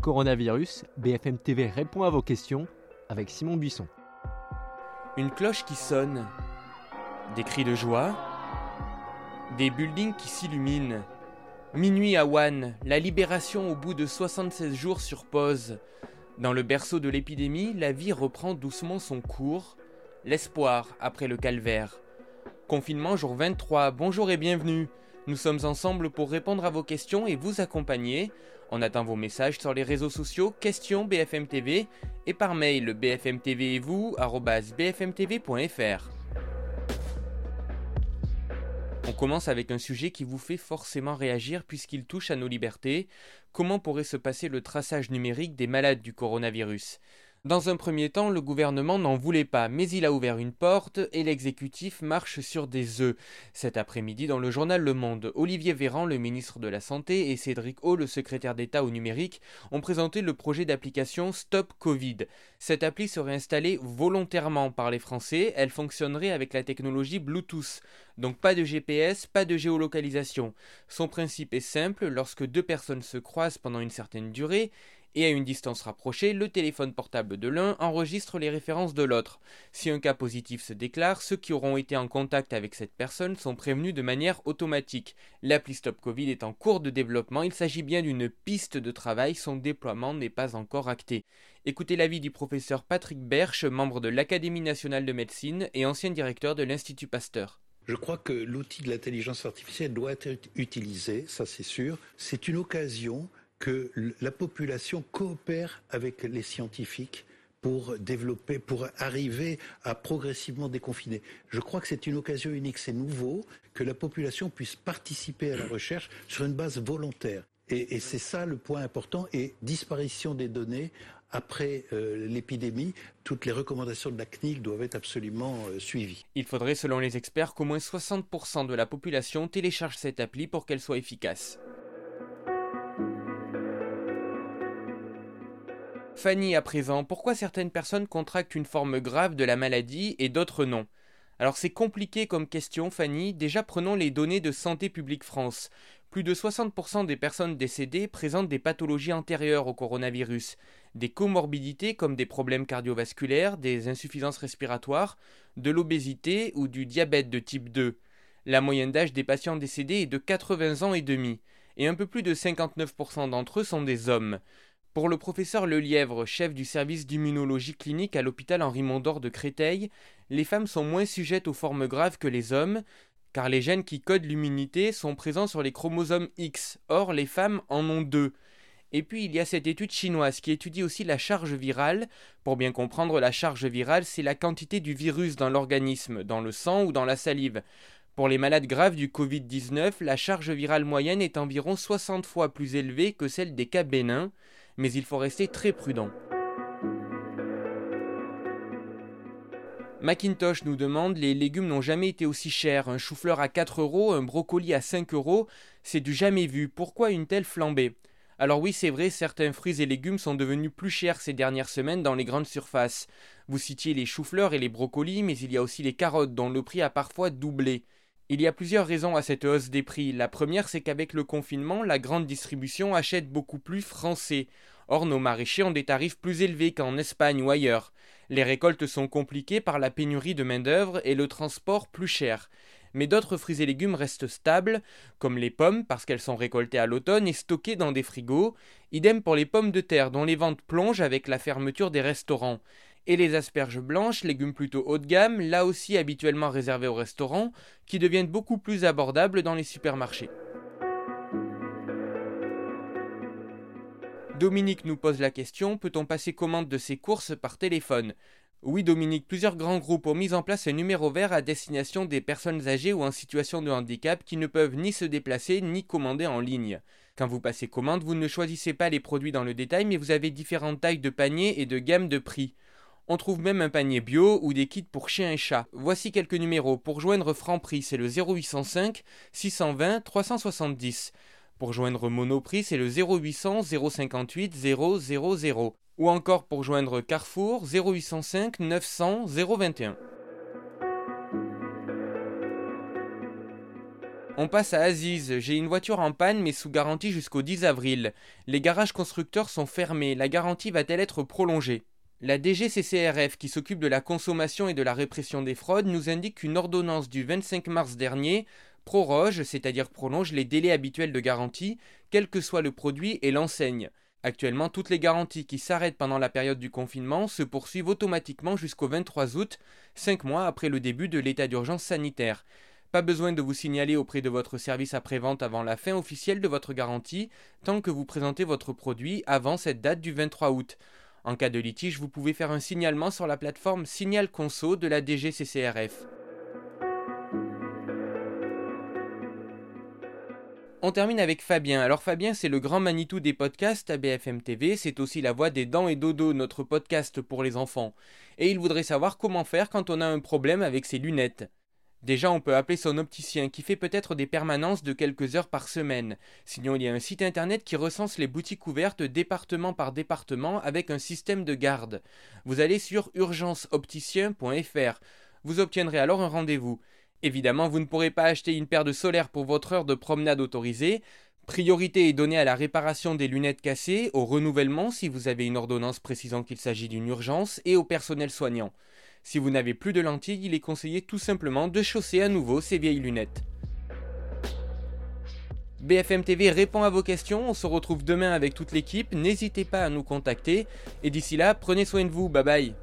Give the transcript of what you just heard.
Coronavirus, BFM TV répond à vos questions avec Simon Buisson. Une cloche qui sonne, des cris de joie, des buildings qui s'illuminent. Minuit à Wuhan, la libération au bout de 76 jours sur pause. Dans le berceau de l'épidémie, la vie reprend doucement son cours. L'espoir après le calvaire. Confinement jour 23, bonjour et bienvenue. Nous sommes ensemble pour répondre à vos questions et vous accompagner. On attend vos messages sur les réseaux sociaux questions BFM TV et par mail bfmtv et vous bfmtv.fr. On commence avec un sujet qui vous fait forcément réagir puisqu'il touche à nos libertés. Comment pourrait se passer le traçage numérique des malades du coronavirus? Dans un premier temps, le gouvernement n'en voulait pas, mais il a ouvert une porte et l'exécutif marche sur des œufs. Cet après-midi, dans le journal Le Monde, Olivier Véran, le ministre de la Santé, et Cédric O, le secrétaire d'État au numérique, ont présenté le projet d'application Stop Covid. Cette appli serait installée volontairement par les Français, elle fonctionnerait avec la technologie Bluetooth. Donc pas de GPS, pas de géolocalisation. Son principe est simple, lorsque deux personnes se croisent pendant une certaine durée, et à une distance rapprochée, le téléphone portable de l'un enregistre les références de l'autre. Si un cas positif se déclare, ceux qui auront été en contact avec cette personne sont prévenus de manière automatique. L'appli Stop Covid est en cours de développement, il s'agit bien d'une piste de travail, son déploiement n'est pas encore acté. Écoutez l'avis du professeur Patrick Berche, membre de l'Académie nationale de médecine et ancien directeur de l'Institut Pasteur. Je crois que l'outil de l'intelligence artificielle doit être utilisé, ça c'est sûr. C'est une occasion que la population coopère avec les scientifiques pour développer, pour arriver à progressivement déconfiner. Je crois que c'est une occasion unique, c'est nouveau, que la population puisse participer à la recherche sur une base volontaire. Et, c'est ça le point important. Et disparition des données après euh, l'épidémie, toutes les recommandations de la CNIL doivent être absolument euh, suivies. Il faudrait, selon les experts, qu'au moins 60% de la population télécharge cette appli pour qu'elle soit efficace. Fanny, à présent, pourquoi certaines personnes contractent une forme grave de la maladie et d'autres non? Alors c'est compliqué comme question, Fanny. Déjà prenons les données de Santé publique France. Plus de 60% des personnes décédées présentent des pathologies antérieures au coronavirus, des comorbidités comme des problèmes cardiovasculaires, des insuffisances respiratoires, de l'obésité ou du diabète de type 2. La moyenne d'âge des patients décédés est de 80 ans et demi, et un peu plus de 59% d'entre eux sont des hommes. Pour le professeur Lelièvre, chef du service d'immunologie clinique à l'hôpital Henri Mondor de Créteil, les femmes sont moins sujettes aux formes graves que les hommes, car les gènes qui codent l'immunité sont présents sur les chromosomes X, or les femmes en ont deux. Et puis il y a cette étude chinoise qui étudie aussi la charge virale. Pour bien comprendre, la charge virale, c'est la quantité du virus dans l'organisme, dans le sang ou dans la salive. Pour les malades graves du Covid-19, la charge virale moyenne est environ 60 fois plus élevée que celle des cas bénins mais il faut rester très prudent. Macintosh nous demande Les légumes n'ont jamais été aussi chers. Un chou-fleur à 4 euros, un brocoli à 5 euros, c'est du jamais vu. Pourquoi une telle flambée? Alors oui, c'est vrai, certains fruits et légumes sont devenus plus chers ces dernières semaines dans les grandes surfaces. Vous citiez les choux-fleurs et les brocolis, mais il y a aussi les carottes dont le prix a parfois doublé. Il y a plusieurs raisons à cette hausse des prix. La première, c'est qu'avec le confinement, la grande distribution achète beaucoup plus français. Or, nos maraîchers ont des tarifs plus élevés qu'en Espagne ou ailleurs. Les récoltes sont compliquées par la pénurie de main-d'œuvre et le transport plus cher. Mais d'autres fruits et légumes restent stables, comme les pommes, parce qu'elles sont récoltées à l'automne et stockées dans des frigos. Idem pour les pommes de terre, dont les ventes plongent avec la fermeture des restaurants et les asperges blanches, légumes plutôt haut de gamme, là aussi habituellement réservés aux restaurants, qui deviennent beaucoup plus abordables dans les supermarchés. Dominique nous pose la question, peut-on passer commande de ces courses par téléphone? Oui Dominique, plusieurs grands groupes ont mis en place un numéro vert à destination des personnes âgées ou en situation de handicap qui ne peuvent ni se déplacer ni commander en ligne. Quand vous passez commande, vous ne choisissez pas les produits dans le détail mais vous avez différentes tailles de paniers et de gammes de prix. On trouve même un panier bio ou des kits pour chiens et chats. Voici quelques numéros. Pour joindre Franprix, c'est le 0805 620 370. Pour joindre Monoprix, c'est le 0800 058 000. Ou encore pour joindre Carrefour, 0805 900 021. On passe à Aziz. J'ai une voiture en panne mais sous garantie jusqu'au 10 avril. Les garages constructeurs sont fermés. La garantie va-t-elle être prolongée? La DGCCRF, qui s'occupe de la consommation et de la répression des fraudes, nous indique qu'une ordonnance du 25 mars dernier proroge, c'est-à-dire prolonge les délais habituels de garantie, quel que soit le produit et l'enseigne. Actuellement, toutes les garanties qui s'arrêtent pendant la période du confinement se poursuivent automatiquement jusqu'au 23 août, cinq mois après le début de l'état d'urgence sanitaire. Pas besoin de vous signaler auprès de votre service après-vente avant la fin officielle de votre garantie, tant que vous présentez votre produit avant cette date du 23 août. En cas de litige, vous pouvez faire un signalement sur la plateforme Signal Conso de la DGCCRF. On termine avec Fabien. Alors Fabien, c'est le grand Manitou des podcasts à BFM TV, c'est aussi la voix des Dents et Dodo, notre podcast pour les enfants. Et il voudrait savoir comment faire quand on a un problème avec ses lunettes. Déjà, on peut appeler son opticien qui fait peut-être des permanences de quelques heures par semaine. Sinon, il y a un site internet qui recense les boutiques ouvertes département par département avec un système de garde. Vous allez sur urgenceopticien.fr. Vous obtiendrez alors un rendez-vous. Évidemment, vous ne pourrez pas acheter une paire de solaire pour votre heure de promenade autorisée. Priorité est donnée à la réparation des lunettes cassées, au renouvellement si vous avez une ordonnance précisant qu'il s'agit d'une urgence et au personnel soignant. Si vous n'avez plus de lentilles, il est conseillé tout simplement de chausser à nouveau ces vieilles lunettes. BFM TV répond à vos questions, on se retrouve demain avec toute l'équipe, n'hésitez pas à nous contacter, et d'ici là, prenez soin de vous, bye bye